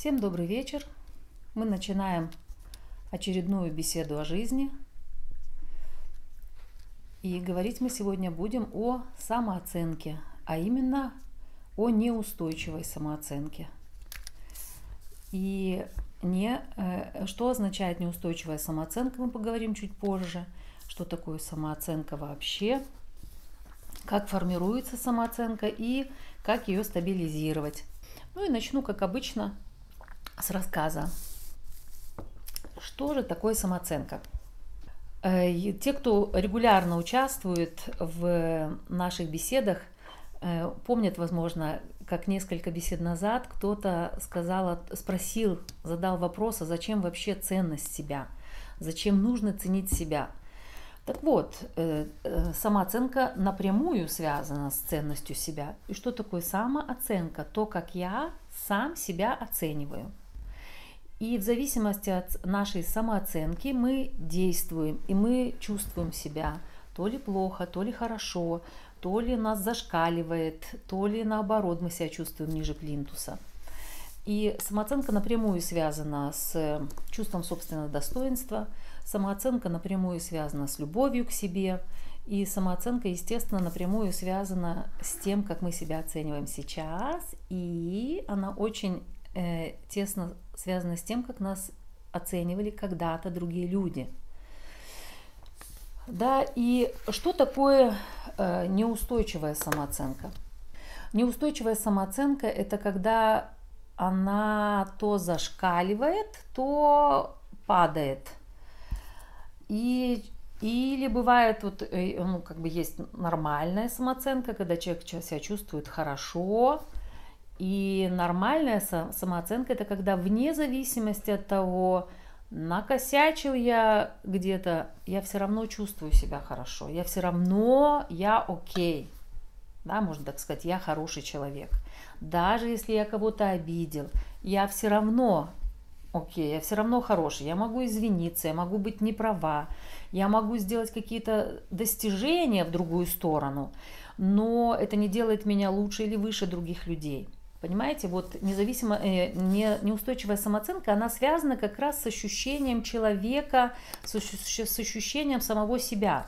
Всем добрый вечер. Мы начинаем очередную беседу о жизни. И говорить мы сегодня будем о самооценке, а именно о неустойчивой самооценке. И не, э, что означает неустойчивая самооценка, мы поговорим чуть позже. Что такое самооценка вообще, как формируется самооценка и как ее стабилизировать. Ну и начну, как обычно, с рассказа. Что же такое самооценка? Э, те, кто регулярно участвует в наших беседах, э, помнят, возможно, как несколько бесед назад кто-то сказал, спросил, задал вопрос, а зачем вообще ценность себя? Зачем нужно ценить себя? Так вот, э, самооценка напрямую связана с ценностью себя. И что такое самооценка? То, как я сам себя оцениваю. И в зависимости от нашей самооценки мы действуем, и мы чувствуем себя то ли плохо, то ли хорошо, то ли нас зашкаливает, то ли наоборот мы себя чувствуем ниже плинтуса. И самооценка напрямую связана с чувством собственного достоинства, самооценка напрямую связана с любовью к себе, и самооценка, естественно, напрямую связана с тем, как мы себя оцениваем сейчас, и она очень э, тесно связано с тем, как нас оценивали когда-то другие люди. Да, и что такое э, неустойчивая самооценка? Неустойчивая самооценка это когда она то зашкаливает, то падает. И или бывает, вот, э, ну, как бы есть нормальная самооценка, когда человек себя чувствует хорошо, и нормальная самооценка это когда вне зависимости от того, накосячил я где-то, я все равно чувствую себя хорошо, я все равно, я окей. Да, можно так сказать, я хороший человек. Даже если я кого-то обидел, я все равно окей, я все равно хороший, я могу извиниться, я могу быть неправа, я могу сделать какие-то достижения в другую сторону, но это не делает меня лучше или выше других людей. Понимаете, вот независимо, э, не, неустойчивая самооценка, она связана как раз с ощущением человека, с, с ощущением самого себя.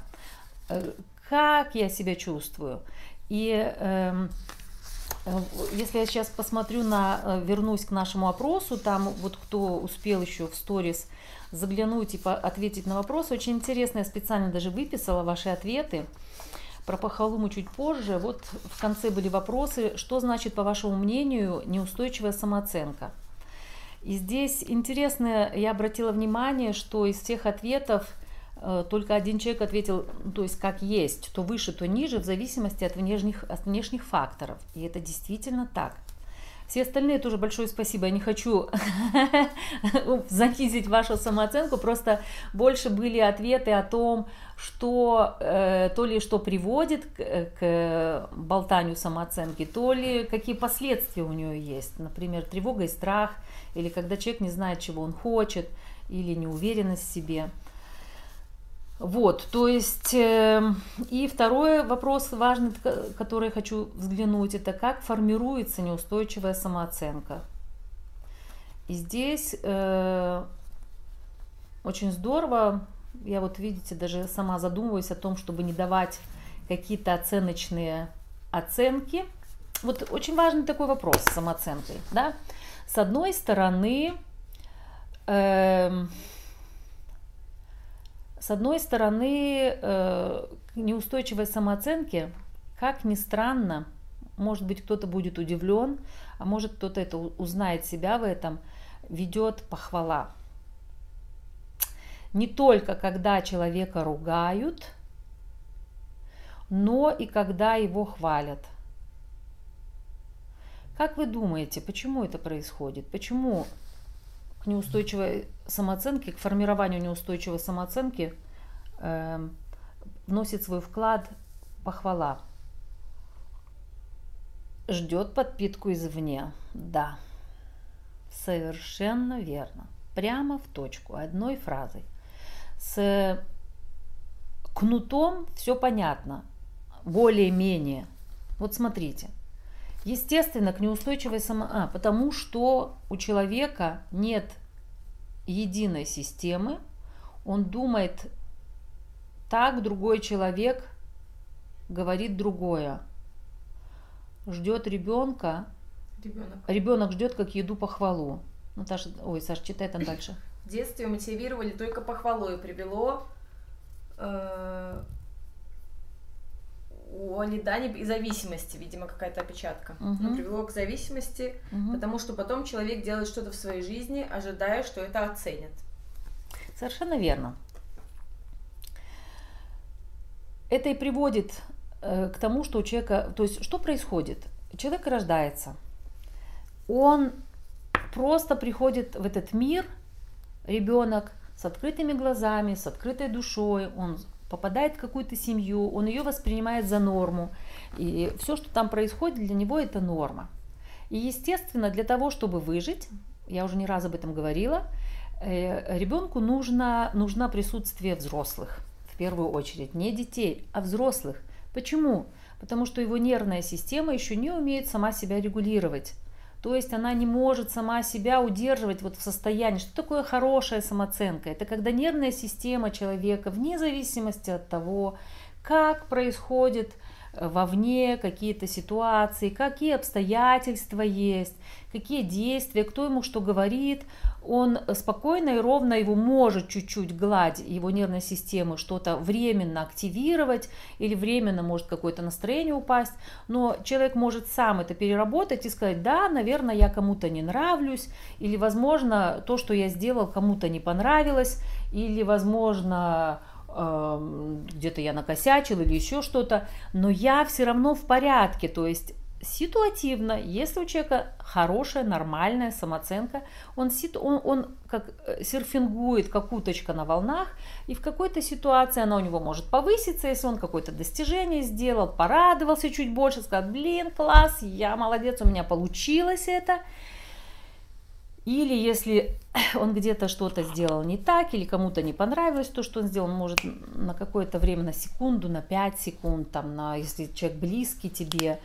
Э, как я себя чувствую? И э, если я сейчас посмотрю на, э, вернусь к нашему опросу, там вот кто успел еще в сторис заглянуть и ответить на вопрос, очень интересно, я специально даже выписала ваши ответы. Про похвалу мы чуть позже. Вот в конце были вопросы, что значит, по вашему мнению, неустойчивая самооценка? И здесь интересно, я обратила внимание, что из всех ответов э, только один человек ответил, то есть как есть, то выше, то ниже, в зависимости от внешних, от внешних факторов. И это действительно так. Все остальные тоже большое спасибо. Я не хочу занизить вашу самооценку, просто больше были ответы о том, что э, то ли что приводит к, э, к болтанию самооценки, то ли какие последствия у нее есть. Например, тревога и страх, или когда человек не знает, чего он хочет, или неуверенность в себе. Вот, то есть, э, и второй вопрос важный, который я хочу взглянуть, это как формируется неустойчивая самооценка. И здесь э, очень здорово, я вот, видите, даже сама задумываюсь о том, чтобы не давать какие-то оценочные оценки. Вот очень важный такой вопрос с самооценкой, да. С одной стороны, э, с одной стороны, э, неустойчивой самооценки, как ни странно, может быть, кто-то будет удивлен, а может, кто-то это узнает себя в этом, ведет похвала. Не только когда человека ругают, но и когда его хвалят. Как вы думаете, почему это происходит? Почему к неустойчивой самооценке, к формированию неустойчивой самооценки э, вносит свой вклад похвала. Ждет подпитку извне. Да, совершенно верно. Прямо в точку, одной фразой. С кнутом все понятно, более-менее. Вот смотрите, Естественно, к неустойчивой само... А, потому что у человека нет единой системы, он думает так, другой человек говорит другое. Ждет ребенка, Ребенок. ребенок ждет как еду похвалу. Наташа, ой, Саша, читай там дальше. В детстве мотивировали только похвалой, привело э, у Алидани и зависимости, видимо, какая-то опечатка. Мгм. Ну, привело к зависимости, Мгм. потому что потом человек делает что-то в своей жизни, ожидая, что это оценят. Совершенно верно. Это и приводит э, к тому, что у человека, то есть что происходит? Человек рождается, он просто приходит в этот мир, ребенок с открытыми глазами, с открытой душой, он попадает в какую-то семью, он ее воспринимает за норму, и все, что там происходит, для него это норма. И естественно, для того, чтобы выжить, я уже не раз об этом говорила, э, ребенку нужно, нужно присутствие взрослых в первую очередь, не детей, а взрослых. Почему? Потому что его нервная система еще не умеет сама себя регулировать. То есть она не может сама себя удерживать вот в состоянии. Что такое хорошая самооценка? Это когда нервная система человека, вне зависимости от того, как происходит вовне какие-то ситуации, какие обстоятельства есть, какие действия, кто ему что говорит, он спокойно и ровно его может чуть-чуть гладить его нервной системы, что-то временно активировать или временно может какое-то настроение упасть, но человек может сам это переработать и сказать, да, наверное, я кому-то не нравлюсь, или, возможно, то, что я сделал, кому-то не понравилось, или, возможно, где-то я накосячил или еще что-то, но я все равно в порядке, то есть ситуативно, если у человека хорошая, нормальная самооценка, он, сит- он, он как э, серфингует, как уточка на волнах, и в какой-то ситуации она у него может повыситься, если он какое-то достижение сделал, порадовался чуть больше, сказал, блин, класс, я молодец, у меня получилось это. Или если он где-то что-то сделал не так, или кому-то не понравилось то, что он сделал, он может на какое-то время, на секунду, на 5 секунд, там, на, если человек близкий тебе,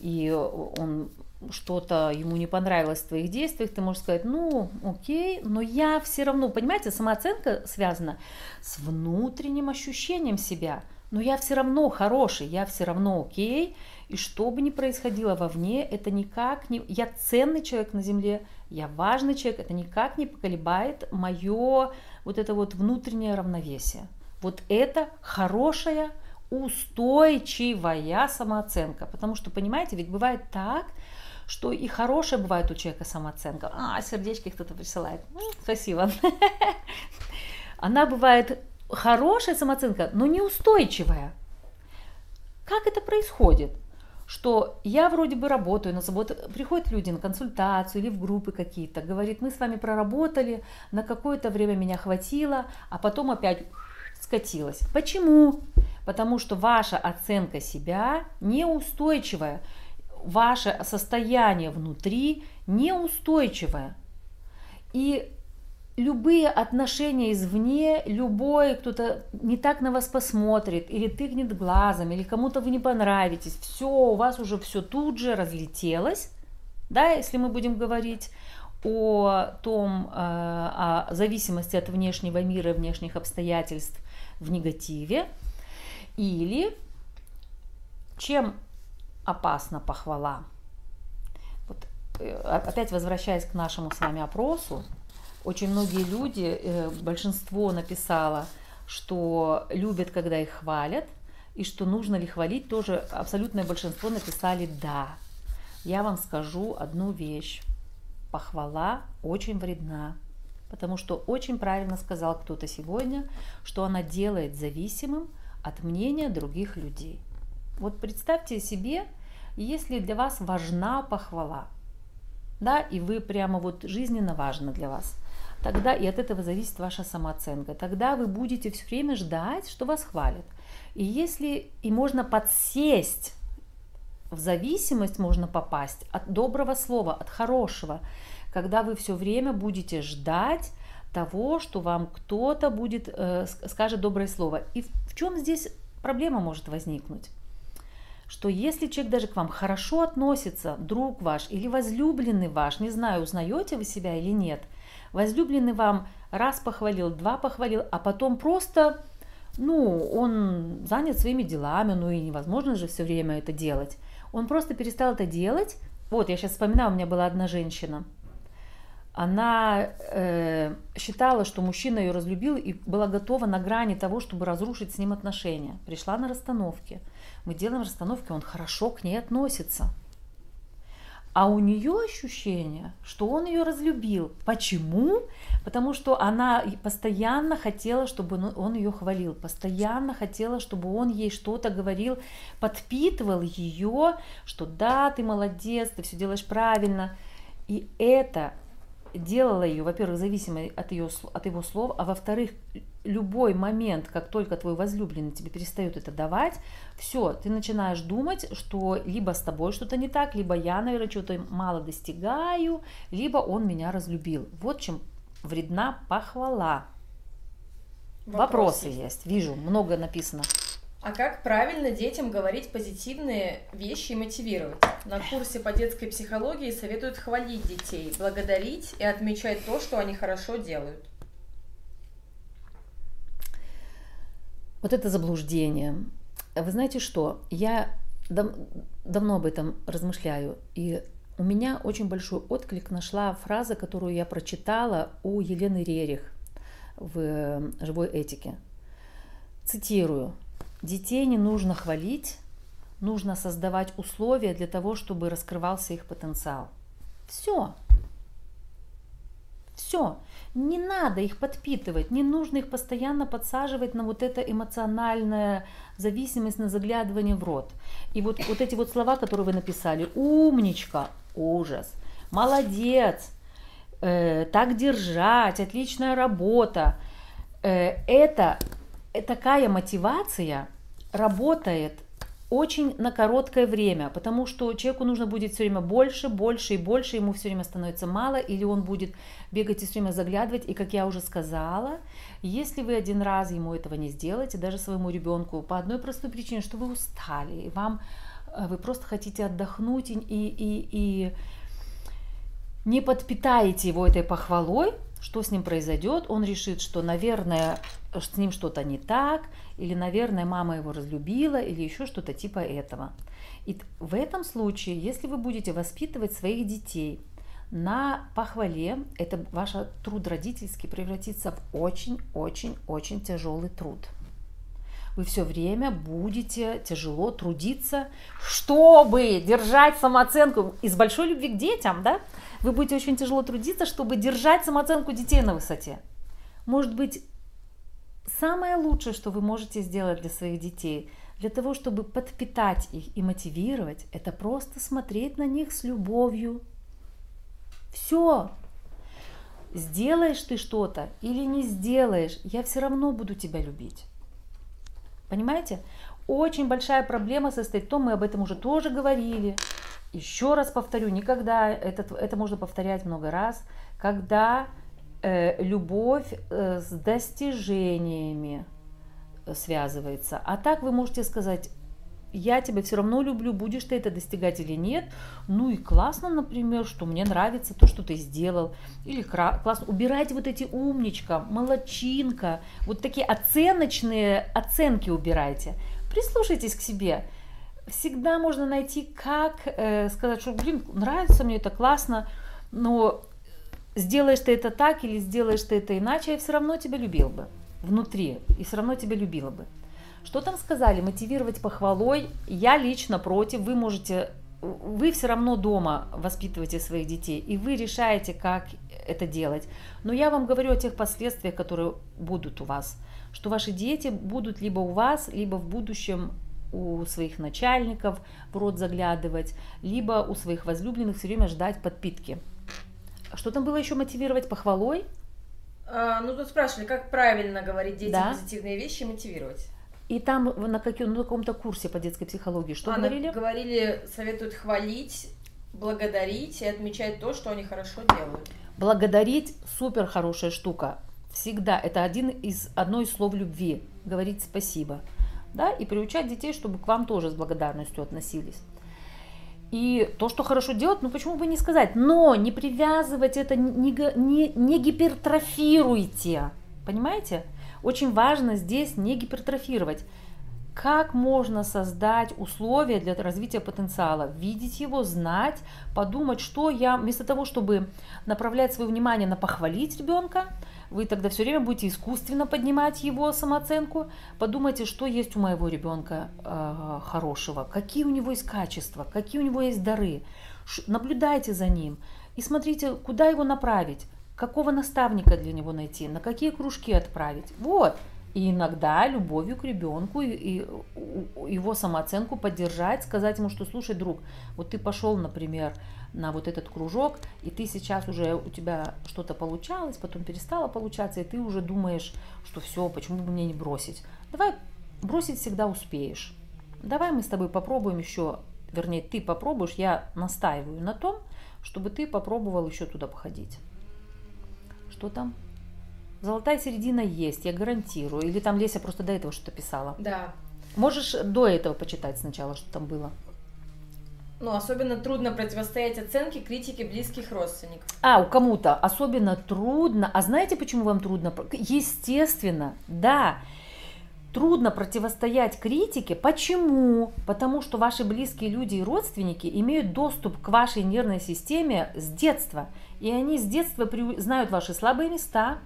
и он что-то ему не понравилось в твоих действиях, ты можешь сказать, ну, окей, но я все равно, понимаете, самооценка связана с внутренним ощущением себя, но я все равно хороший, я все равно окей, и что бы ни происходило вовне, это никак не... Я ценный человек на земле, я важный человек, это никак не поколебает мое вот это вот внутреннее равновесие. Вот это хорошая, устойчивая самооценка. Потому что, понимаете, ведь бывает так, что и хорошая бывает у человека самооценка. А, сердечки кто-то присылает. Ну, спасибо. Она бывает хорошая самооценка, но неустойчивая. Как это происходит? Что я вроде бы работаю, на вот приходят люди на консультацию или в группы какие-то, говорит, мы с вами проработали, на какое-то время меня хватило, а потом опять скатилась. Почему? Потому что ваша оценка себя неустойчивая, ваше состояние внутри неустойчивое. И любые отношения извне, любой кто-то не так на вас посмотрит, или тыкнет глазом, или кому-то вы не понравитесь, все, у вас уже все тут же разлетелось, да, если мы будем говорить о том, э, о зависимости от внешнего мира внешних обстоятельств в негативе, или чем опасна похвала. Вот, э, опять возвращаясь к нашему с вами опросу, очень многие люди, э, большинство написало, что любят, когда их хвалят, и что нужно ли хвалить, тоже абсолютное большинство написали «да». Я вам скажу одну вещь. Похвала очень вредна, потому что очень правильно сказал кто-то сегодня, что она делает зависимым от мнения других людей. Вот представьте себе, если для вас важна похвала, да, и вы прямо вот жизненно важно для вас, тогда и от этого зависит ваша самооценка. Тогда вы будете все время ждать, что вас хвалят. И если и можно подсесть в зависимость можно попасть от доброго слова, от хорошего, когда вы все время будете ждать того, что вам кто-то будет э, скажет доброе слово. И в, в чем здесь проблема может возникнуть? что если человек даже к вам хорошо относится, друг ваш или возлюбленный ваш, не знаю, узнаете вы себя или нет, возлюбленный вам раз похвалил, два похвалил, а потом просто, ну, он занят своими делами, ну и невозможно же все время это делать. Он просто перестал это делать. Вот, я сейчас вспоминаю, у меня была одна женщина. Она э, считала, что мужчина ее разлюбил и была готова на грани того, чтобы разрушить с ним отношения. Пришла на расстановке. Мы делаем расстановки, он хорошо к ней относится. А у нее ощущение, что он ее разлюбил. Почему? Потому что она постоянно хотела, чтобы он ее хвалил, постоянно хотела, чтобы он ей что-то говорил, подпитывал ее, что да, ты молодец, ты все делаешь правильно. И это делала ее, во-первых, зависимой от, ее, от его слов, а во-вторых, любой момент, как только твой возлюбленный тебе перестает это давать, все, ты начинаешь думать, что либо с тобой что-то не так, либо я, наверное, что-то мало достигаю, либо он меня разлюбил. Вот чем вредна похвала. Вопросы, Вопросы есть, вижу, много написано. А как правильно детям говорить позитивные вещи и мотивировать? На курсе по детской психологии советуют хвалить детей, благодарить и отмечать то, что они хорошо делают. Вот это заблуждение. Вы знаете что? Я дав давно об этом размышляю, и у меня очень большой отклик нашла фраза, которую я прочитала у Елены Рерих в «Живой этике». Цитирую. Детей не нужно хвалить, нужно создавать условия для того, чтобы раскрывался их потенциал. Все. Все. Не надо их подпитывать, не нужно их постоянно подсаживать на вот это эмоциональная зависимость, на заглядывание в рот. И вот, вот эти вот слова, которые вы написали, умничка, ужас, молодец, э, так держать, отличная работа, э, это такая мотивация работает очень на короткое время, потому что человеку нужно будет все время больше, больше и больше, ему все время становится мало, или он будет бегать и все время заглядывать. И как я уже сказала, если вы один раз ему этого не сделаете, даже своему ребенку, по одной простой причине, что вы устали, и вам э, вы просто хотите отдохнуть и, и, и не подпитаете его этой похвалой, что с ним произойдет? Он решит, что, наверное, с ним что-то не так, или, наверное, мама его разлюбила, или еще что-то типа этого. И в этом случае, если вы будете воспитывать своих детей на похвале, это ваш труд родительский превратится в очень-очень-очень тяжелый труд. Вы все время будете тяжело трудиться, чтобы держать самооценку из большой любви к детям, да? Вы будете очень тяжело трудиться, чтобы держать самооценку детей на высоте. Может быть, самое лучшее, что вы можете сделать для своих детей, для того, чтобы подпитать их и мотивировать, это просто смотреть на них с любовью. Все. Сделаешь ты что-то или не сделаешь, я все равно буду тебя любить. Понимаете? Очень большая проблема состоит в том, мы об этом уже тоже говорили, еще раз повторю, никогда, это, это можно повторять много раз, когда любовь э, с достижениями связывается. А так вы можете сказать, я тебя все равно люблю, будешь ты это достигать или нет. Ну и классно, например, что мне нравится то, что ты сделал. Или классно. Убирайте вот эти умничка, молочинка. Вот такие оценочные оценки убирайте. Прислушайтесь к себе всегда можно найти, как э, сказать, что, блин, нравится мне это, классно, но сделаешь ты это так или сделаешь ты это иначе, я все равно тебя любил бы внутри, и все равно тебя любила бы. Что там сказали? Мотивировать похвалой. Я лично против. Вы можете, вы все равно дома воспитываете своих детей, и вы решаете, как это делать. Но я вам говорю о тех последствиях, которые будут у вас. Что ваши дети будут либо у вас, либо в будущем у своих начальников в рот заглядывать, либо у своих возлюбленных все время ждать подпитки. Что там было еще мотивировать похвалой? А, ну, тут спрашивали, как правильно говорить детям да? позитивные вещи и мотивировать. И там на, каком, на каком-то курсе по детской психологии что а, говорили? Говорили, советуют хвалить, благодарить и отмечать то, что они хорошо делают. Благодарить супер хорошая штука. Всегда это один из одно из слов любви. Говорить спасибо да, и приучать детей, чтобы к вам тоже с благодарностью относились. И то, что хорошо делать, ну почему бы не сказать, но не привязывать это, не, не, не гипертрофируйте, понимаете? Очень важно здесь не гипертрофировать. Как можно создать условия для развития потенциала? Видеть его, знать, подумать, что я, вместо того, чтобы направлять свое внимание на похвалить ребенка, вы тогда все время будете искусственно поднимать его самооценку. Подумайте, что есть у моего ребенка э, хорошего, какие у него есть качества, какие у него есть дары. Ш, наблюдайте за ним и смотрите, куда его направить, какого наставника для него найти, на какие кружки отправить. Вот. И иногда любовью к ребенку и, и его самооценку поддержать, сказать ему, что слушай, друг, вот ты пошел, например, на вот этот кружок, и ты сейчас уже у тебя что-то получалось, потом перестало получаться, и ты уже думаешь, что все, почему бы мне не бросить. Давай бросить всегда успеешь. Давай мы с тобой попробуем еще, вернее, ты попробуешь, я настаиваю на том, чтобы ты попробовал еще туда походить. Что там? Золотая середина есть, я гарантирую. Или там Леся просто до этого что-то писала? Да. Можешь до этого почитать сначала, что там было? Ну, особенно трудно противостоять оценке критики близких родственников. А, у кому-то особенно трудно. А знаете, почему вам трудно? Естественно, да. Трудно противостоять критике. Почему? Потому что ваши близкие люди и родственники имеют доступ к вашей нервной системе с детства. И они с детства знают ваши слабые места,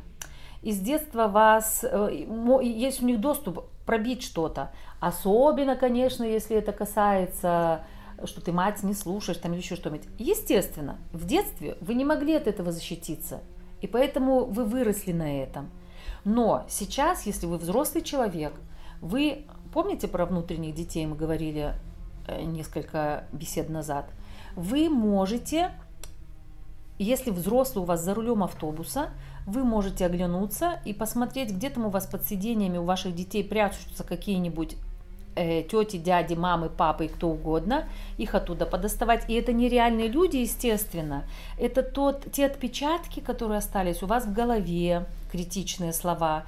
и с детства вас, э, есть у них доступ пробить что-то. Особенно, конечно, если это касается, что ты мать не слушаешь там еще что-нибудь. Естественно, в детстве вы не могли от этого защититься, и поэтому вы выросли на этом. Но сейчас, если вы взрослый человек, вы помните про внутренних детей, мы говорили э, несколько бесед назад, вы можете, если взрослый у вас за рулем автобуса, вы можете оглянуться и посмотреть, где там у вас под сидениями у ваших детей прячутся какие-нибудь э, тети, дяди, мамы, папы и кто угодно, их оттуда подоставать. И это нереальные люди, естественно. Это тот, те отпечатки, которые остались у вас в голове, критичные слова,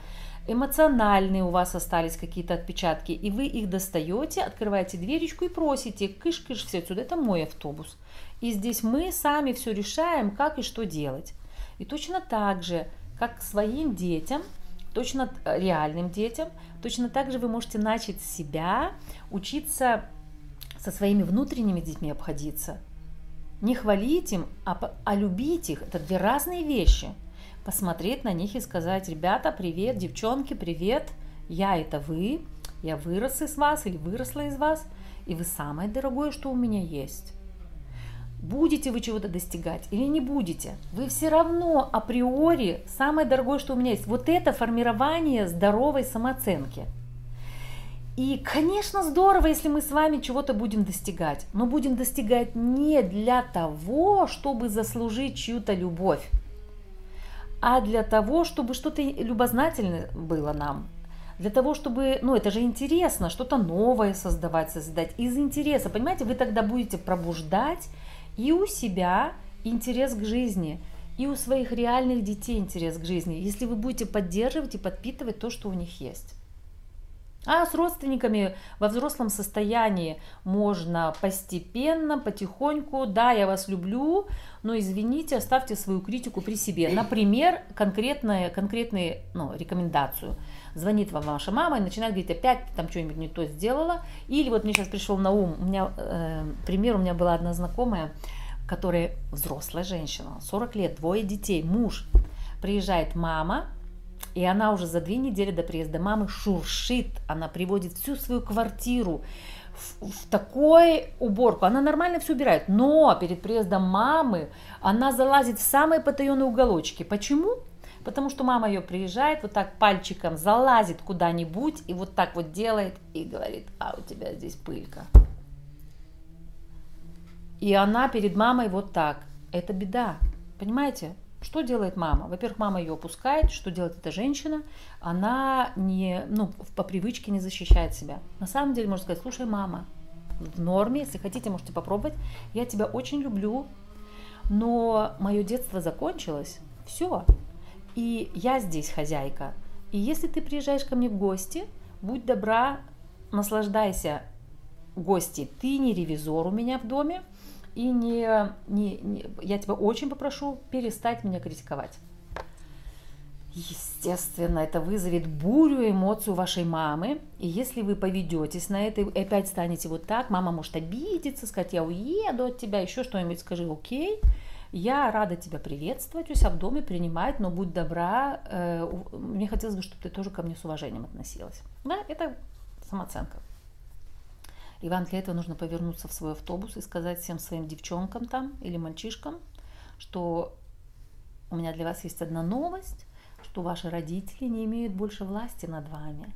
эмоциональные у вас остались какие-то отпечатки, и вы их достаете, открываете дверечку и просите, кыш-кыш, все отсюда, это мой автобус. И здесь мы сами все решаем, как и что делать. И точно так же, как своим детям, точно э, реальным детям, точно так же вы можете начать себя учиться со своими внутренними детьми обходиться. Не хвалить им, а, а любить их. Это две разные вещи. Посмотреть на них и сказать, ребята, привет, девчонки, привет, я это вы, я вырос из вас или выросла из вас, и вы самое дорогое, что у меня есть. Будете вы чего-то достигать или не будете, вы все равно априори самое дорогое, что у меня есть. Вот это формирование здоровой самооценки. И, конечно, здорово, если мы с вами чего-то будем достигать, но будем достигать не для того, чтобы заслужить чью-то любовь, а для того, чтобы что-то любознательное было нам, для того, чтобы, ну, это же интересно, что-то новое создавать, создать из интереса, понимаете, вы тогда будете пробуждать и у себя интерес к жизни, и у своих реальных детей интерес к жизни, если вы будете поддерживать и подпитывать то, что у них есть. А с родственниками во взрослом состоянии можно постепенно, потихоньку, да, я вас люблю, но извините, оставьте свою критику при себе. Например, конкретная, конкретную ну, рекомендацию. Звонит вам ваша мама и начинает говорить, опять ты там что-нибудь не то сделала. Или вот мне сейчас пришел на ум, у меня э, пример, у меня была одна знакомая, которая взрослая женщина, 40 лет, двое детей, муж. Приезжает мама, и она уже за две недели до приезда мамы шуршит, она приводит всю свою квартиру в, в такой уборку. Она нормально все убирает, но перед приездом мамы она залазит в самые потаенные уголочки. Почему? Потому что мама ее приезжает, вот так пальчиком залазит куда-нибудь и вот так вот делает и говорит, а у тебя здесь пылька. И она перед мамой вот так. Это беда. Понимаете? Что делает мама? Во-первых, мама ее опускает. Что делает эта женщина? Она не, ну, по привычке не защищает себя. На самом деле можно сказать, слушай, мама, в норме, если хотите, можете попробовать. Я тебя очень люблю, но мое детство закончилось. Все. И я здесь хозяйка. И если ты приезжаешь ко мне в гости, будь добра, наслаждайся, гости, ты не ревизор у меня в доме, и не, не, не, я тебя очень попрошу перестать меня критиковать. Естественно, это вызовет бурю эмоций у вашей мамы. И если вы поведетесь на это и опять станете вот так, мама может обидеться, сказать, я уеду от тебя, еще что-нибудь скажи, окей. Я рада тебя приветствовать у себя в доме, принимать, но будь добра. Э, мне хотелось бы, чтобы ты тоже ко мне с уважением относилась. Да, это самооценка. И вам для этого нужно повернуться в свой автобус и сказать всем своим девчонкам там или мальчишкам, что у меня для вас есть одна новость, что ваши родители не имеют больше власти над вами.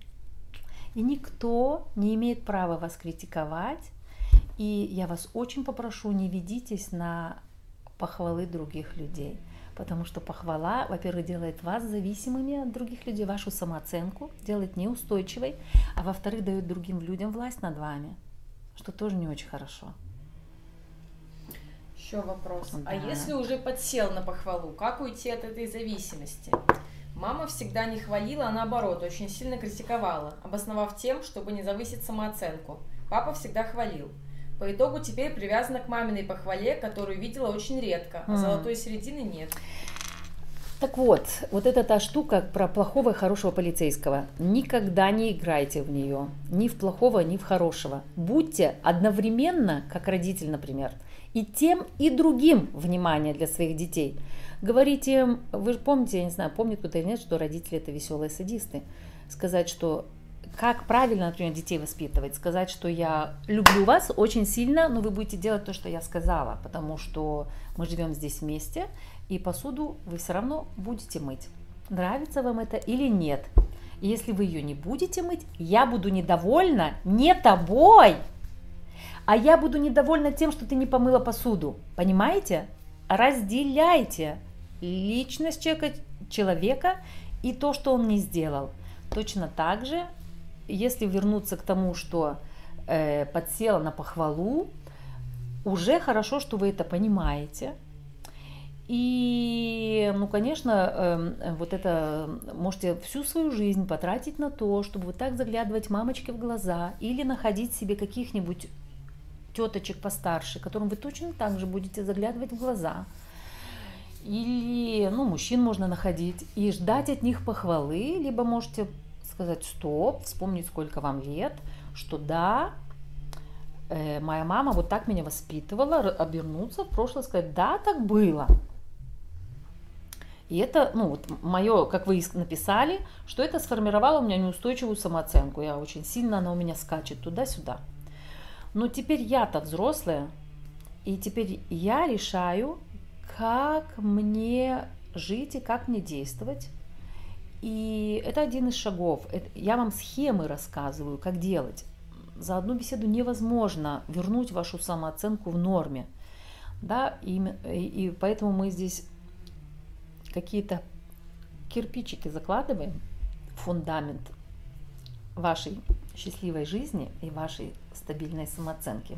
И никто не имеет права вас критиковать. И я вас очень попрошу, не ведитесь на похвалы других людей. Потому что похвала, во-первых, делает вас зависимыми от других людей, вашу самооценку, делает неустойчивой, а во-вторых, дает другим людям власть над вами, что тоже не очень хорошо. Еще вопрос. А да. А если уже подсел на похвалу, как уйти от этой зависимости? Мама всегда не хвалила, а наоборот, очень сильно критиковала, обосновав тем, чтобы не завысить самооценку. Папа всегда хвалил. По итогу теперь привязана к маминой похвале, которую видела очень редко, а mm. золотой середины нет. Так вот, вот эта та штука про плохого и хорошего полицейского. Никогда не играйте в нее. Ни в плохого, ни в хорошего. Будьте одновременно, как родитель, например, и тем, и другим внимание для своих детей – Говорите, вы же помните, я не знаю, помнит кто-то или нет, что родители это веселые садисты. Сказать, что как правильно, например, детей воспитывать, сказать, что я люблю вас очень сильно, но вы будете делать то, что я сказала, потому что мы живем здесь вместе, и посуду вы все равно будете мыть. Нравится вам это или нет? И если вы ее не будете мыть, я буду недовольна не тобой, а я буду недовольна тем, что ты не помыла посуду. Понимаете? Разделяйте личность человека, человека и то, что он не сделал. Точно так же, если вернуться к тому, что э, подсела на похвалу, уже хорошо, что вы это понимаете. И, ну, конечно, э, вот это можете всю свою жизнь потратить на то, чтобы вот так заглядывать мамочке в глаза или находить себе каких-нибудь теточек постарше, которым вы точно так же будете заглядывать в глаза – или, ну, мужчин можно находить и ждать от них похвалы, либо можете сказать стоп, вспомнить, сколько вам лет, что да, э, моя мама вот так меня воспитывала, обернуться в прошлое, сказать, да, так было. И это, ну, вот мое, как вы написали, что это сформировало у меня неустойчивую самооценку. Я очень сильно, она у меня скачет туда-сюда. Но теперь я-то взрослая, и теперь я решаю, как мне жить и как мне действовать. И это один из шагов. Я вам схемы рассказываю, как делать. За одну беседу невозможно вернуть вашу самооценку в норме. Да, и, и поэтому мы здесь какие-то кирпичики закладываем, фундамент вашей счастливой жизни и вашей стабильной самооценки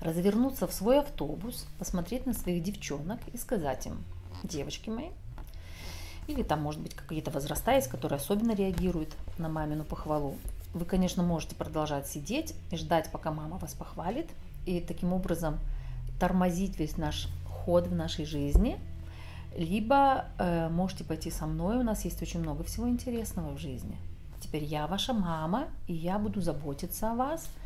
развернуться в свой автобус, посмотреть на своих девчонок и сказать им, девочки мои, или там, может быть, какие-то возраста есть, которые особенно реагируют на мамину похвалу. Вы, конечно, можете продолжать сидеть и ждать, пока мама вас похвалит, и таким образом тормозить весь наш ход в нашей жизни, либо э, можете пойти со мной, у нас есть очень много всего интересного в жизни. Теперь я ваша мама, и я буду заботиться о вас –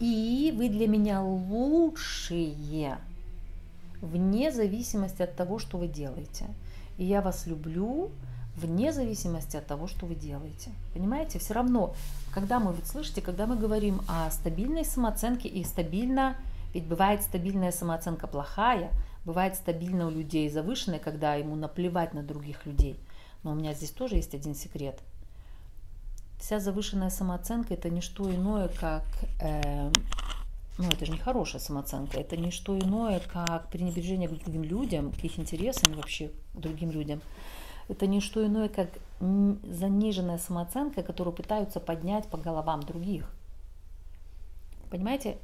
и вы для меня лучшие, вне зависимости от того, что вы делаете. И я вас люблю вне зависимости от того, что вы делаете. Понимаете, все равно, когда мы, вот слышите, когда мы говорим о стабильной самооценке и стабильно, ведь бывает стабильная самооценка плохая, бывает стабильно у людей завышенная, когда ему наплевать на других людей. Но у меня здесь тоже есть один секрет – вся завышенная самооценка это не что иное, как э, ну это же не хорошая самооценка, это не что иное, как пренебрежение к другим людям, к их интересам и вообще к другим людям. Это не что иное, как заниженная самооценка, которую пытаются поднять по головам других. Понимаете,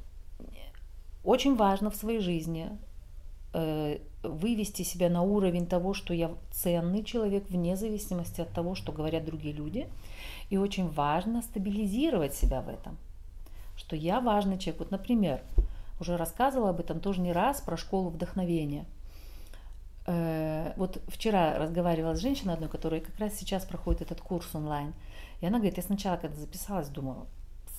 очень важно в своей жизни э, вывести себя на уровень того, что я ценный человек, вне зависимости от того, что говорят другие люди. И очень важно стабилизировать себя в этом, что я важный человек. Вот, например, уже рассказывала об этом тоже не раз, про школу вдохновения. Э, вот вчера разговаривала с женщиной одной, которая как раз сейчас проходит этот курс онлайн. И она говорит, я сначала, когда записалась, думала,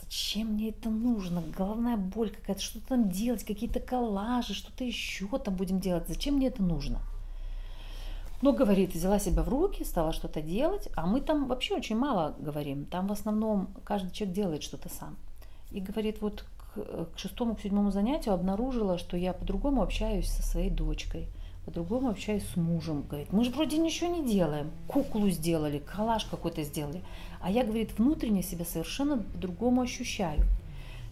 зачем мне это нужно? Головная боль какая-то, что там делать, какие-то коллажи, что-то еще там будем делать. Зачем мне это нужно? Но, говорит, взяла себя в руки, стала что-то делать, а мы там вообще очень мало говорим. Там в основном каждый человек делает что-то сам. И говорит, вот к, к шестому, к седьмому занятию обнаружила, что я по-другому общаюсь со своей дочкой, по-другому общаюсь с мужем. Говорит, мы же вроде ничего не делаем. Куклу сделали, коллаж какой-то сделали. А я, говорит, внутренне себя совершенно по-другому ощущаю.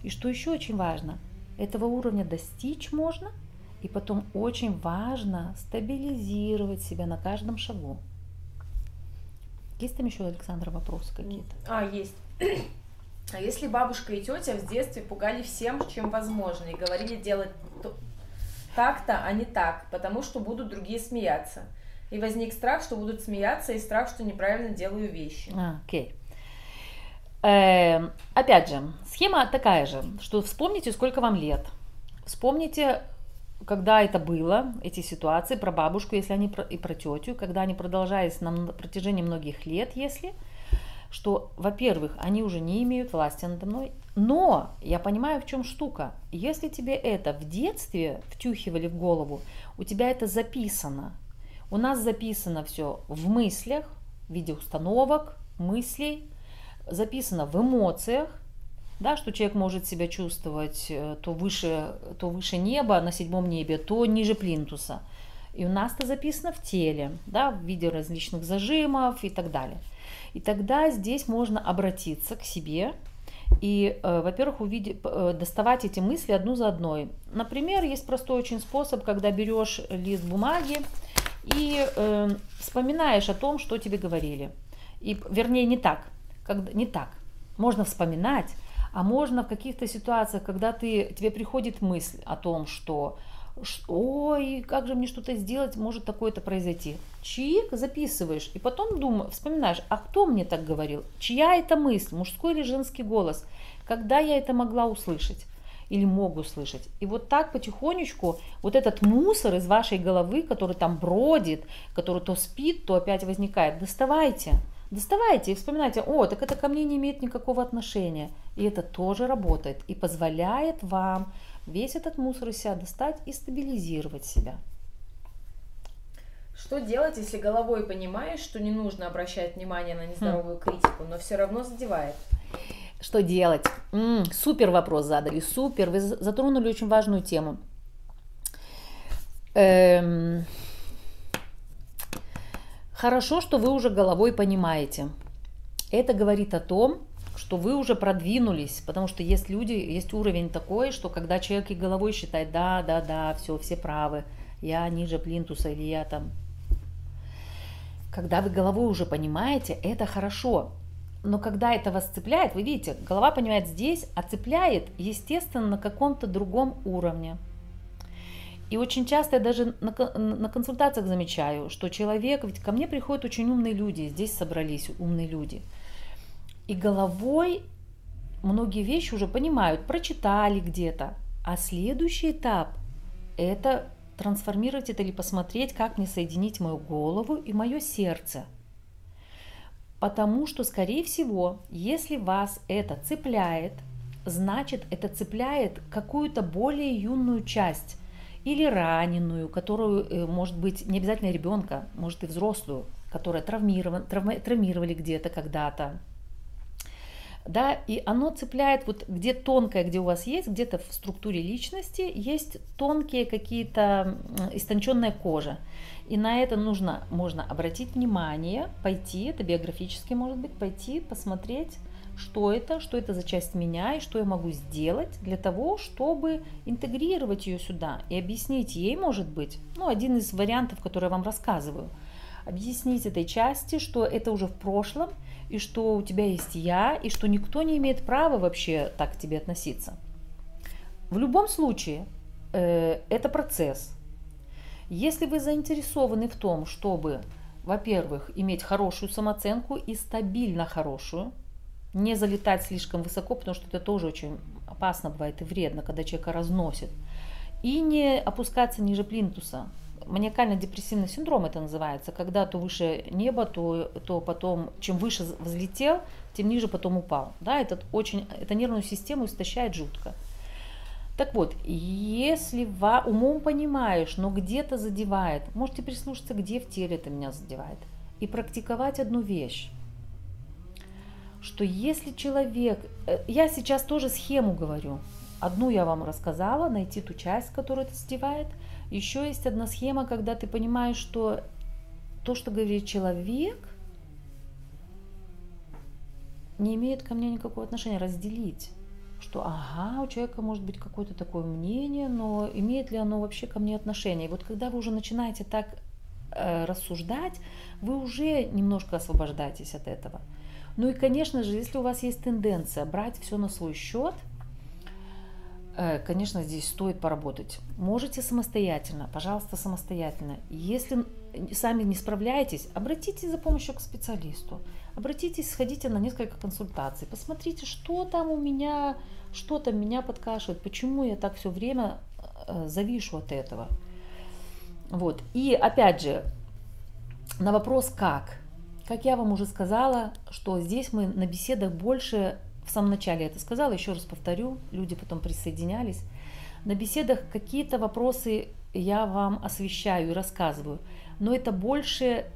И что еще очень важно, этого уровня достичь можно – и потом очень важно стабилизировать себя на каждом шагу. Есть там еще, Александра, вопросы какие-то? А, есть. А если бабушка и тетя в детстве пугали всем, чем возможно, и говорили делать так-то, а не так, потому что будут другие смеяться. И возник страх, что будут смеяться, и страх, что неправильно делаю вещи. А, окей. Э, опять же, схема такая же, что вспомните, сколько вам лет. Вспомните, когда это было, эти ситуации, про бабушку, если они и про тетю, когда они продолжались на протяжении многих лет, если, что, во-первых, они уже не имеют власти надо мной, но я понимаю, в чем штука. Если тебе это в детстве втюхивали в голову, у тебя это записано. У нас записано все в мыслях, в виде установок, мыслей, записано в эмоциях, да, что человек может себя чувствовать э, то выше, то выше неба, на седьмом небе, то ниже плинтуса. И у нас это записано в теле, да, в виде различных зажимов и так далее. И тогда здесь можно обратиться к себе и, э, во-первых, увидеть, э, доставать эти мысли одну за одной. Например, есть простой очень способ, когда берешь лист бумаги и э, вспоминаешь о том, что тебе говорили. И, вернее, не так, когда, не так. Можно вспоминать, а можно в каких-то ситуациях, когда ты, тебе приходит мысль о том, что ой, как же мне что-то сделать, может такое-то произойти. Чик, записываешь, и потом думаешь, вспоминаешь, а кто мне так говорил? Чья это мысль, мужской или женский голос? Когда я это могла услышать? или мог услышать. И вот так потихонечку вот этот мусор из вашей головы, который там бродит, который то спит, то опять возникает, доставайте. Доставайте и вспоминайте, о, так это ко мне не имеет никакого отношения. И это тоже работает и позволяет вам весь этот мусор из себя достать и стабилизировать себя. Что делать, если головой понимаешь, что не нужно обращать внимание на нездоровую хм. критику, но все равно задевает? Что делать? М-м, супер вопрос задали, супер. Вы затронули очень важную тему. Эм, Хорошо, что вы уже головой понимаете. Это говорит о том, что вы уже продвинулись, потому что есть люди, есть уровень такой, что когда человек и головой считает, да, да, да, все, все правы, я ниже плинтуса или я там. Когда вы головой уже понимаете, это хорошо. Но когда это вас цепляет, вы видите, голова понимает здесь, а цепляет, естественно, на каком-то другом уровне. И очень часто я даже на, на консультациях замечаю, что человек, ведь ко мне приходят очень умные люди, здесь собрались умные люди. И головой многие вещи уже понимают, прочитали где-то. А следующий этап – это трансформировать это или посмотреть, как мне соединить мою голову и мое сердце. Потому что, скорее всего, если вас это цепляет, значит, это цепляет какую-то более юную часть или раненую, которую, э, может быть, не обязательно ребенка, может и взрослую, которая травмирован, травма, травмировали где-то когда-то. Да, и оно цепляет вот где тонкое, где у вас есть, где-то в структуре личности есть тонкие какие-то истонченная кожа. И на это нужно, можно обратить внимание, пойти, это биографически может быть, пойти, посмотреть, что это, что это за часть меня и что я могу сделать для того, чтобы интегрировать ее сюда и объяснить ей, может быть, ну, один из вариантов, который я вам рассказываю, объяснить этой части, что это уже в прошлом, и что у тебя есть я, и что никто не имеет права вообще так к тебе относиться. В любом случае, э, это процесс. Если вы заинтересованы в том, чтобы, во-первых, иметь хорошую самооценку и стабильно хорошую, не залетать слишком высоко, потому что это тоже очень опасно бывает и вредно, когда человека разносит, и не опускаться ниже плинтуса. Маниакально-депрессивный синдром это называется, когда то выше неба, то, то потом, чем выше взлетел, тем ниже потом упал. Да, это очень, это нервную систему истощает жутко. Так вот, если ва, умом понимаешь, но где-то задевает, можете прислушаться, где в теле это меня задевает, и практиковать одну вещь, что если человек, э, я сейчас тоже схему говорю, одну я вам рассказала, найти ту часть, которую это задевает, еще есть одна схема, когда ты понимаешь, что то, что говорит человек, не имеет ко мне никакого отношения, разделить что ага, у человека может быть какое-то такое мнение, но имеет ли оно вообще ко мне отношение? И вот когда вы уже начинаете так э, рассуждать, вы уже немножко освобождаетесь от этого. Ну и, конечно же, если у вас есть тенденция брать все на свой счет, конечно, здесь стоит поработать. Можете самостоятельно, пожалуйста, самостоятельно. Если сами не справляетесь, обратитесь за помощью к специалисту. Обратитесь, сходите на несколько консультаций, посмотрите, что там у меня, что там меня подкашивает, почему я так все время э, завишу от этого. Вот. И опять же, на вопрос как. Как я вам уже сказала, что здесь мы на беседах больше, в самом начале это сказала, еще раз повторю, люди потом присоединялись. На беседах какие-то вопросы я вам освещаю и рассказываю, но это больше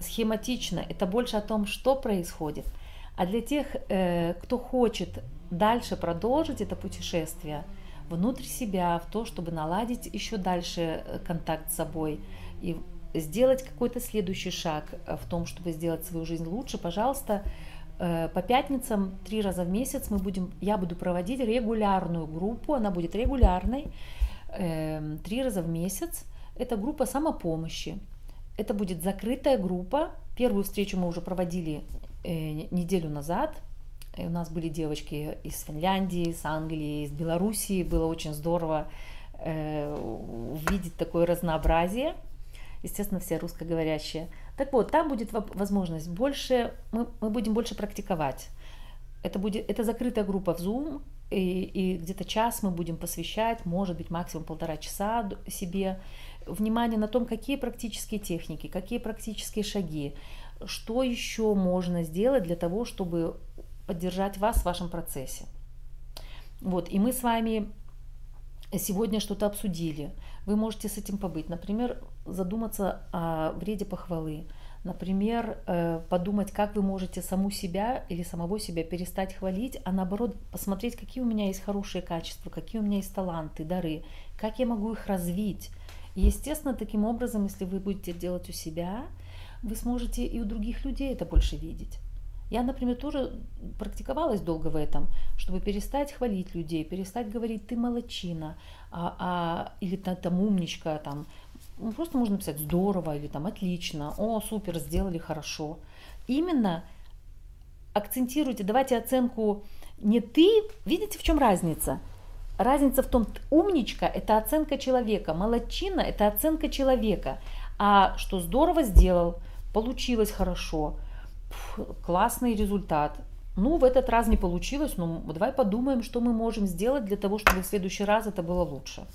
схематично, это больше о том, что происходит. А для тех, э, кто хочет дальше продолжить это путешествие внутрь себя, в то, чтобы наладить еще дальше э, контакт с собой и сделать какой-то следующий шаг э, в том, чтобы сделать свою жизнь лучше, пожалуйста, по пятницам три раза в месяц мы будем, я буду проводить регулярную группу, она будет регулярной, эм, три раза в месяц. Это группа самопомощи. Это будет закрытая группа. Первую встречу мы уже проводили э, неделю назад. У нас были девочки из Финляндии, из Англии, из Белоруссии. Было очень здорово э, увидеть такое разнообразие. Естественно, все русскоговорящие. Так вот, там будет возможность больше, мы, мы будем больше практиковать. Это, будет, это закрытая группа в Zoom, и, и где-то час мы будем посвящать, может быть, максимум полтора часа себе внимание на том, какие практические техники, какие практические шаги, что еще можно сделать для того, чтобы поддержать вас в вашем процессе. Вот, и мы с вами сегодня что-то обсудили. Вы можете с этим побыть. Например, задуматься о вреде похвалы. Например, э, подумать, как вы можете саму себя или самого себя перестать хвалить, а наоборот посмотреть, какие у меня есть хорошие качества, какие у меня есть таланты, дары, как я могу их развить, и, естественно, таким образом, если вы будете делать у себя, вы сможете и у других людей это больше видеть. Я, например, тоже практиковалась долго в этом, чтобы перестать хвалить людей, перестать говорить «ты молочина», а, а, или там умничка, там, ну, просто можно написать «здорово» или там «отлично», «о, супер, сделали хорошо». Именно акцентируйте, давайте оценку не «ты», видите, в чем разница – Разница в том, умничка – это оценка человека, молодчина – это оценка человека. А что здорово сделал, получилось хорошо, классный результат. Ну, в этот раз не получилось, но давай подумаем, что мы можем сделать для того, чтобы в следующий раз это было лучше.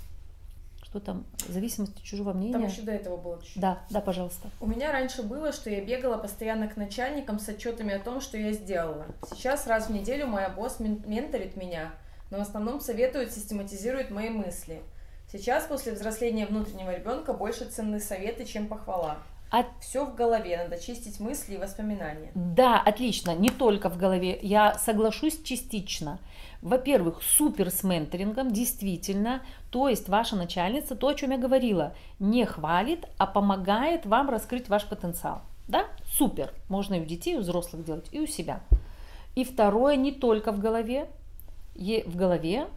Что там, зависимость от чужого мнения? Там еще до этого было чуть-чуть. Да, да, пожалуйста. У меня раньше было, что я бегала постоянно к начальникам с отчетами о том, что я сделала. Сейчас раз в неделю моя босс менторит меня – но в основном советует, систематизирует мои мысли. Сейчас, после взросления внутреннего ребенка, больше ценны советы, чем похвала. От... Все в голове, надо чистить мысли и воспоминания. Да, отлично, не только в голове. Я соглашусь частично. Во-первых, супер с менторингом, действительно, то есть ваша начальница, то, о чем я говорила, не хвалит, а помогает вам раскрыть ваш потенциал. Да, супер, можно и у детей, и у взрослых делать, и у себя. И второе, не только в голове, в голове,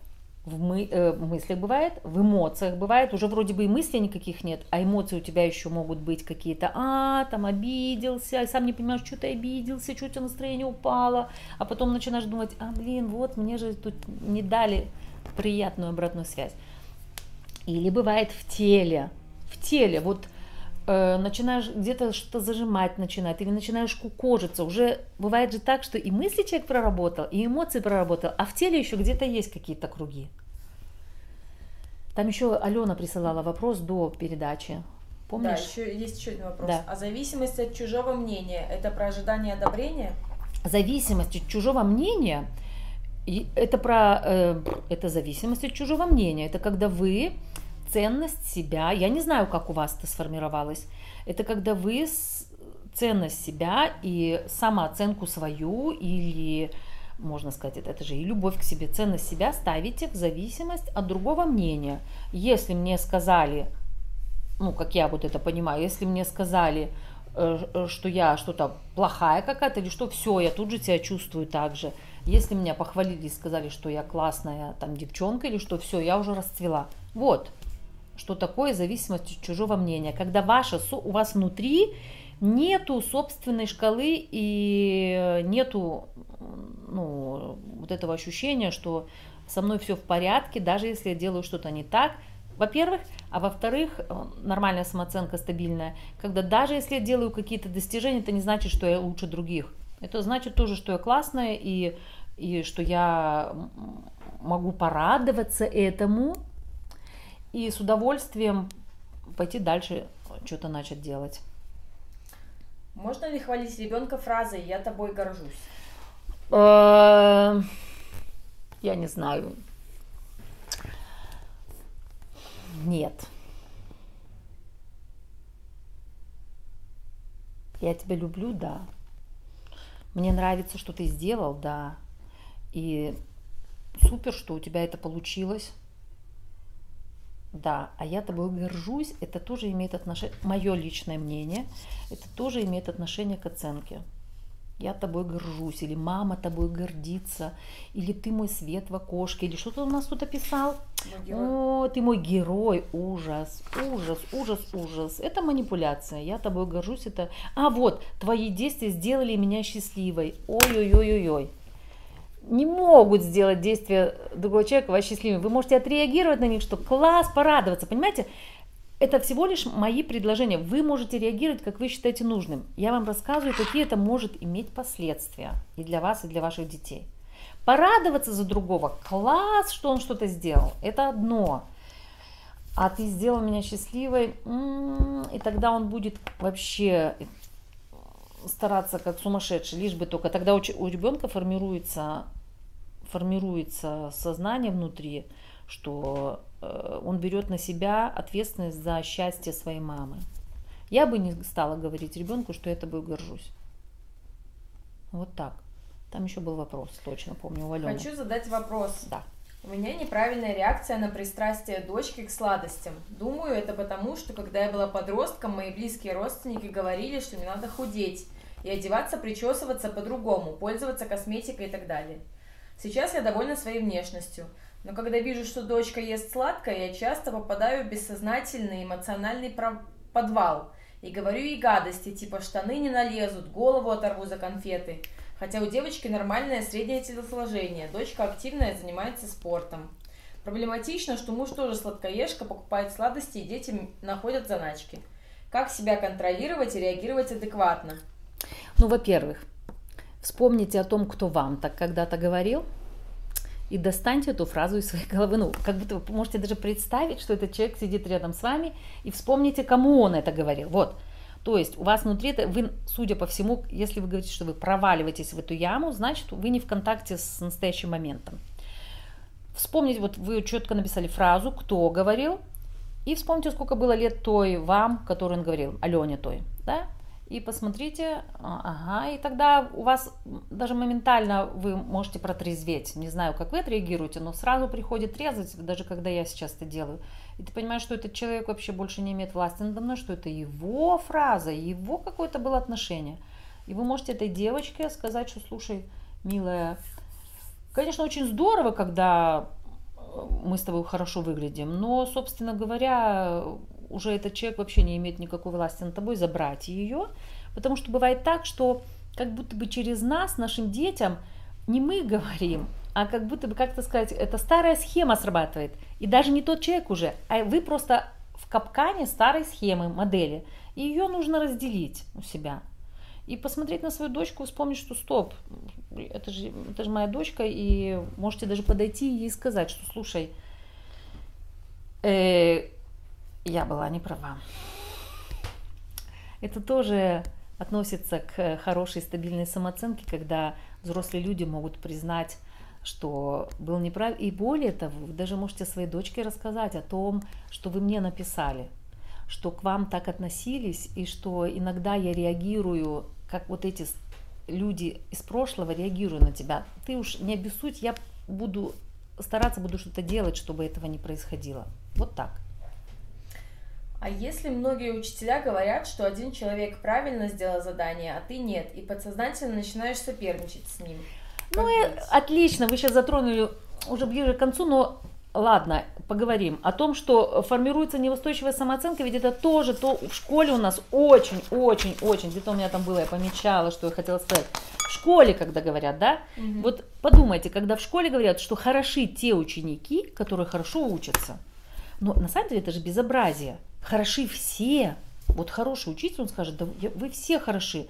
в, мы, э, в мыслях бывает, в эмоциях бывает, уже вроде бы и мыслей никаких нет, а эмоции у тебя еще могут быть какие-то, а, там обиделся, и сам не понимаешь, что ты обиделся, что у тебя настроение упало, а потом начинаешь думать, а, блин, вот мне же тут не дали приятную обратную связь. Или бывает в теле, в теле, вот э, начинаешь где-то что-то зажимать начинает, или начинаешь кукожиться, уже бывает же так, что и мысли человек проработал, и эмоции проработал, а в теле еще где-то есть какие-то круги. Там еще Алена присылала вопрос до передачи. Помнишь? Да, еще есть еще один вопрос. Да. А зависимость от чужого мнения это про ожидание одобрения? Зависимость от чужого мнения это про э, это зависимость от чужого мнения. Это когда вы ценность себя, я не знаю, как у вас это сформировалось, это когда вы ценность себя и самооценку свою или можно сказать, это, это же и любовь к себе, ценность себя ставите в зависимость от другого мнения. Если мне сказали, ну, как я вот это понимаю, если мне сказали, э, э, что я что-то плохая какая-то, или что все, я тут же себя чувствую так же. Если меня похвалили и сказали, что я классная там девчонка, или что все, я уже расцвела. Вот, что такое зависимость от чужого мнения. Когда ваше, у вас внутри нету собственной шкалы и нету ну, вот этого ощущения, что со мной все в порядке, даже если я делаю что-то не так, во-первых, а во-вторых, нормальная самооценка стабильная, когда даже если я делаю какие-то достижения, это не значит, что я лучше других. Это значит тоже, что я классная и, и что я могу порадоваться этому и с удовольствием пойти дальше что-то начать делать. Можно ли хвалить ребенка фразой «я тобой горжусь»? Э, я не знаю. Нет. Я тебя люблю, да. Мне нравится, что ты сделал, да. И супер, что у тебя это получилось. Да, а я тобой горжусь, это тоже имеет отношение, мое личное мнение, это тоже имеет отношение к оценке я тобой горжусь, или мама тобой гордится, или ты мой свет в окошке, или что-то у нас тут описал. О, ты мой герой, ужас, ужас, ужас, ужас. Это манипуляция, я тобой горжусь, это... А вот, твои действия сделали меня счастливой. Ой-ой-ой-ой-ой. Не могут сделать действия другого человека вас счастливым. Вы можете отреагировать на них, что класс, порадоваться, понимаете? это всего лишь мои предложения. Вы можете реагировать, как вы считаете нужным. Я вам рассказываю, какие это может иметь последствия и для вас, и для ваших детей. Порадоваться за другого, класс, что он что-то сделал, это одно. А ты сделал меня счастливой, и тогда он будет вообще стараться как сумасшедший, лишь бы только тогда у ребенка формируется, формируется сознание внутри, что Э, он берет на себя ответственность за счастье своей мамы. Я бы не стала говорить ребенку, что я тобой горжусь. Вот так. Там еще был вопрос, точно помню, у Алены. Хочу задать вопрос. Да. У меня неправильная реакция на пристрастие дочки к сладостям. Думаю, это потому, что когда я была подростком, мои близкие родственники говорили, что не надо худеть и одеваться, причесываться по-другому, пользоваться косметикой и так далее. Сейчас я довольна своей внешностью – но когда вижу, что дочка ест сладкое, я часто попадаю в бессознательный эмоциональный подвал и говорю ей гадости, типа штаны не налезут, голову оторву за конфеты. Хотя у девочки нормальное среднее телосложение, дочка активная, занимается спортом. Проблематично, что муж тоже сладкоежка, покупает сладости, и дети находят заначки. Как себя контролировать и реагировать адекватно? Ну, во-первых, вспомните о том, кто вам так когда-то говорил – и достаньте эту фразу из своей головы. Ну, как будто вы можете даже представить, что этот человек сидит рядом с вами, и вспомните, кому он это говорил. Вот. То есть у вас внутри, вы, судя по всему, если вы говорите, что вы проваливаетесь в эту яму, значит, вы не в контакте с настоящим моментом. Вспомните, вот вы четко написали фразу, кто говорил, и вспомните, сколько было лет той вам, который он говорил, Алене той, да? И посмотрите, а, ага, и тогда у вас даже моментально вы можете протрезветь. Не знаю, как вы отреагируете, но сразу приходит трезвость, даже когда я сейчас это делаю. И ты понимаешь, что этот человек вообще больше не имеет власти надо мной, что это его фраза, его какое-то было отношение. И вы можете этой девочке сказать, что, слушай, милая, конечно, очень здорово, когда мы с тобой хорошо выглядим, но, собственно говоря, уже этот человек вообще не имеет никакой власти над тобой, забрать ее. Потому что бывает так, что как будто бы через нас, нашим детям, не мы говорим, а как будто бы, как-то сказать, эта старая схема срабатывает. И даже не тот человек уже, а вы просто в капкане старой схемы, модели. И ее нужно разделить у себя. И посмотреть на свою дочку, вспомнить, что стоп, это же, это же моя дочка, и можете даже подойти и сказать, что слушай, э, я была не права. Это тоже относится к хорошей стабильной самооценке, когда взрослые люди могут признать, что был неправ. И более того, вы даже можете своей дочке рассказать о том, что вы мне написали, что к вам так относились, и что иногда я реагирую, как вот эти люди из прошлого реагирую на тебя. Ты уж не обессудь, я буду стараться, буду что-то делать, чтобы этого не происходило. Вот так. А если многие учителя говорят, что один человек правильно сделал задание, а ты нет, и подсознательно начинаешь соперничать с ним? Ну, и, отлично, вы сейчас затронули уже ближе к концу, но ладно, поговорим о том, что формируется неустойчивая самооценка, ведь это тоже то в школе у нас очень-очень-очень, где-то у меня там было, я помечала, что я хотела сказать. В школе, когда говорят, да, угу. вот подумайте, когда в школе говорят, что хороши те ученики, которые хорошо учатся, но на самом деле это же безобразие хороши все. Вот хороший учитель, он скажет, да вы все хороши,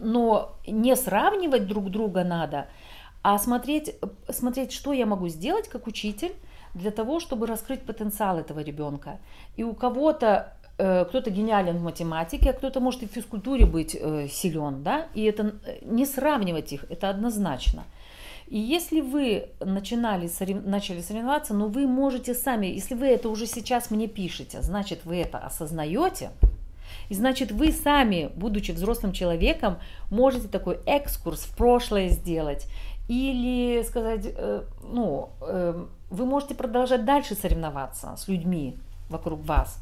но не сравнивать друг друга надо, а смотреть, смотреть, что я могу сделать как учитель для того, чтобы раскрыть потенциал этого ребенка. И у кого-то э, кто-то гениален в математике, а кто-то может и в физкультуре быть э, силен, да, и это э, не сравнивать их, это однозначно. И если вы начинали, начали соревноваться, но вы можете сами, если вы это уже сейчас мне пишете, значит вы это осознаете, и значит вы сами, будучи взрослым человеком, можете такой экскурс в прошлое сделать. Или сказать, э, ну, э, вы можете продолжать дальше соревноваться с людьми вокруг вас.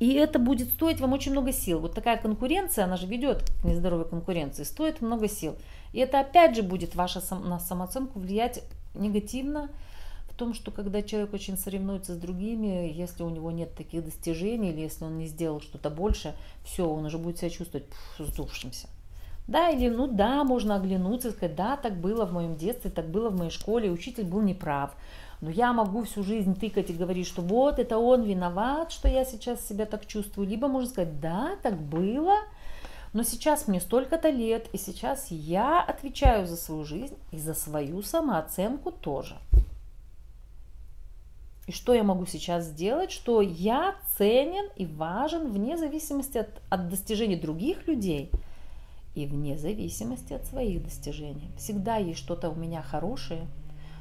И это будет стоить вам очень много сил. Вот такая конкуренция, она же ведет к нездоровой конкуренции, стоит много сил. И это опять же будет ваша на самооценку влиять негативно в том, что когда человек очень соревнуется с другими, если у него нет таких достижений, или если он не сделал что-то больше, все, он уже будет себя чувствовать пф, сдувшимся. Да, или ну да, можно оглянуться и сказать, да, так было в моем детстве, так было в моей школе, учитель был неправ. Но я могу всю жизнь тыкать и говорить, что вот это он виноват, что я сейчас себя так чувствую. Либо можно сказать, да, так было, но сейчас мне столько-то лет, и сейчас я отвечаю за свою жизнь и за свою самооценку тоже. И что я могу сейчас сделать, что я ценен и важен вне зависимости от, от достижений других людей и вне зависимости от своих достижений. Всегда есть что-то у меня хорошее,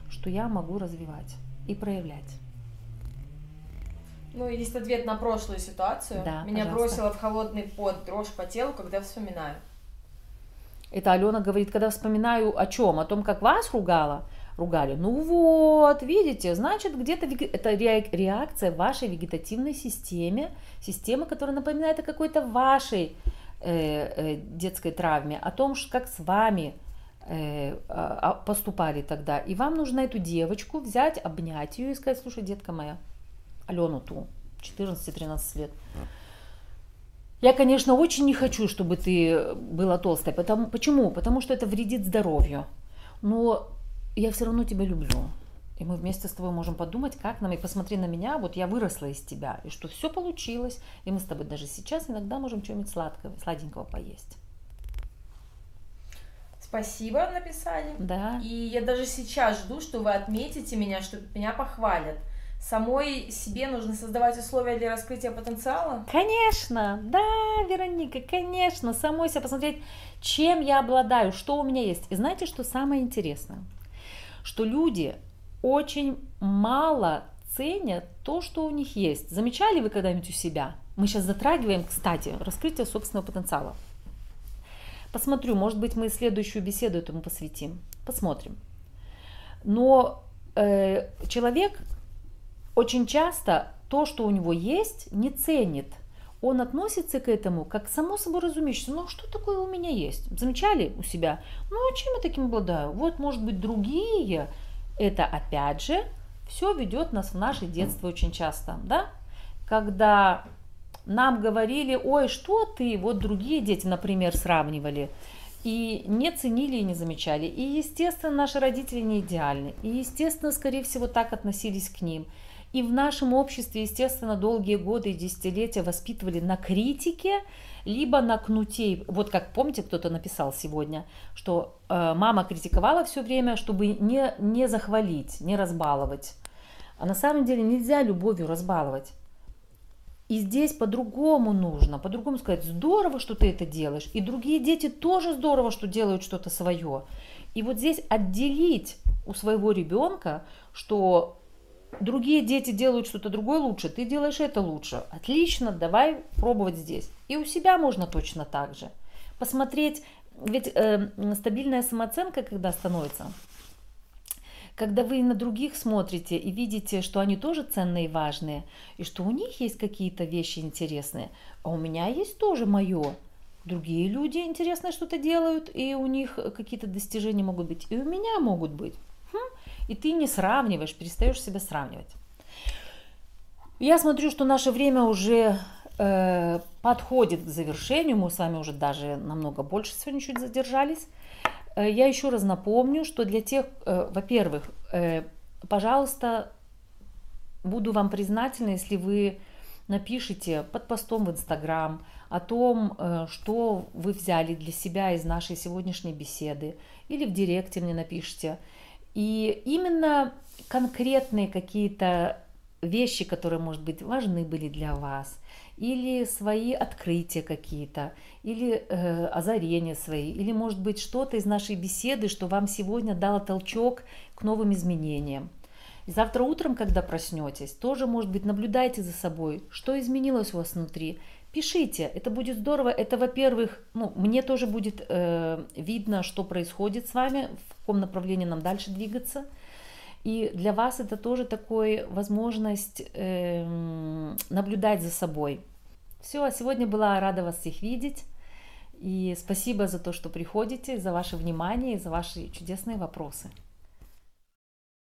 что я могу развивать и проявлять. Ну, есть ответ на прошлую ситуацию. Да, Меня пожалуйста. бросило в холодный пот, дрожь по телу, когда вспоминаю. Это Алена говорит, когда вспоминаю о чем? О том, как вас ругала? Ругали. Ну вот, видите, значит, где-то это реакция вашей вегетативной системе, системы, которая напоминает о какой-то вашей э, э, детской травме, о том, как с вами э, а, поступали тогда. И вам нужно эту девочку взять, обнять ее и сказать, слушай, детка моя, Алену ту, 14-13 лет. Я, конечно, очень не хочу, чтобы ты была толстая. Потому, почему? Потому что это вредит здоровью. Но я все равно тебя люблю. И мы вместе с тобой можем подумать, как нам, и посмотри на меня, вот я выросла из тебя, и что все получилось, и мы с тобой даже сейчас иногда можем что-нибудь сладкого, сладенького поесть. Спасибо, написали. Да. И я даже сейчас жду, что вы отметите меня, что меня похвалят самой себе нужно создавать условия для раскрытия потенциала? Конечно, да, Вероника, конечно, самой себе посмотреть, чем я обладаю, что у меня есть. И знаете, что самое интересное? Что люди очень мало ценят то, что у них есть. Замечали вы когда-нибудь у себя? Мы сейчас затрагиваем, кстати, раскрытие собственного потенциала. Посмотрю, может быть, мы следующую беседу этому посвятим. Посмотрим. Но э, человек очень часто то, что у него есть, не ценит. Он относится к этому как само собой разумеющееся. Ну, что такое у меня есть? Замечали у себя? Ну, а чем я таким обладаю? Вот, может быть, другие. Это, опять же, все ведет нас в наше детство очень часто, да? Когда нам говорили, ой, что ты, вот другие дети, например, сравнивали, и не ценили и не замечали. И, естественно, наши родители не идеальны. И, естественно, скорее всего, так относились к ним. И в нашем обществе, естественно, долгие годы и десятилетия воспитывали на критике, либо на кнуте. Вот как помните, кто-то написал сегодня, что э, мама критиковала все время, чтобы не, не захвалить, не разбаловать. А на самом деле нельзя любовью разбаловать. И здесь по-другому нужно, по-другому сказать, здорово, что ты это делаешь. И другие дети тоже здорово, что делают что-то свое. И вот здесь отделить у своего ребенка, что другие дети делают что-то другое лучше, ты делаешь это лучше. Отлично, давай пробовать здесь. И у себя можно точно так же. Посмотреть, ведь э, стабильная самооценка, когда становится, когда вы на других смотрите и видите, что они тоже ценные и важные, и что у них есть какие-то вещи интересные, а у меня есть тоже мое. Другие люди интересно что-то делают, и у них какие-то достижения могут быть, и у меня могут быть. И ты не сравниваешь, перестаешь себя сравнивать. Я смотрю, что наше время уже э, подходит к завершению. Мы с вами уже даже намного больше сегодня чуть задержались. Э, я еще раз напомню, что для тех, э, во-первых, э, пожалуйста, буду вам признательна, если вы напишите под постом в Инстаграм о том, что вы взяли для себя из нашей сегодняшней беседы, или в Директе мне напишите. И именно конкретные какие-то вещи, которые, может быть, важны были для вас, или свои открытия какие-то, или э, озарения свои, или, может быть, что-то из нашей беседы, что вам сегодня дало толчок к новым изменениям. И завтра утром, когда проснетесь, тоже, может быть, наблюдайте за собой, что изменилось у вас внутри. Пишите, это будет здорово. Это, во-первых, ну, мне тоже будет э, видно, что происходит с вами, в каком направлении нам дальше двигаться. И для вас это тоже такой возможность э, наблюдать за собой. Все, а сегодня была рада вас всех видеть. И спасибо за то, что приходите, за ваше внимание и за ваши чудесные вопросы.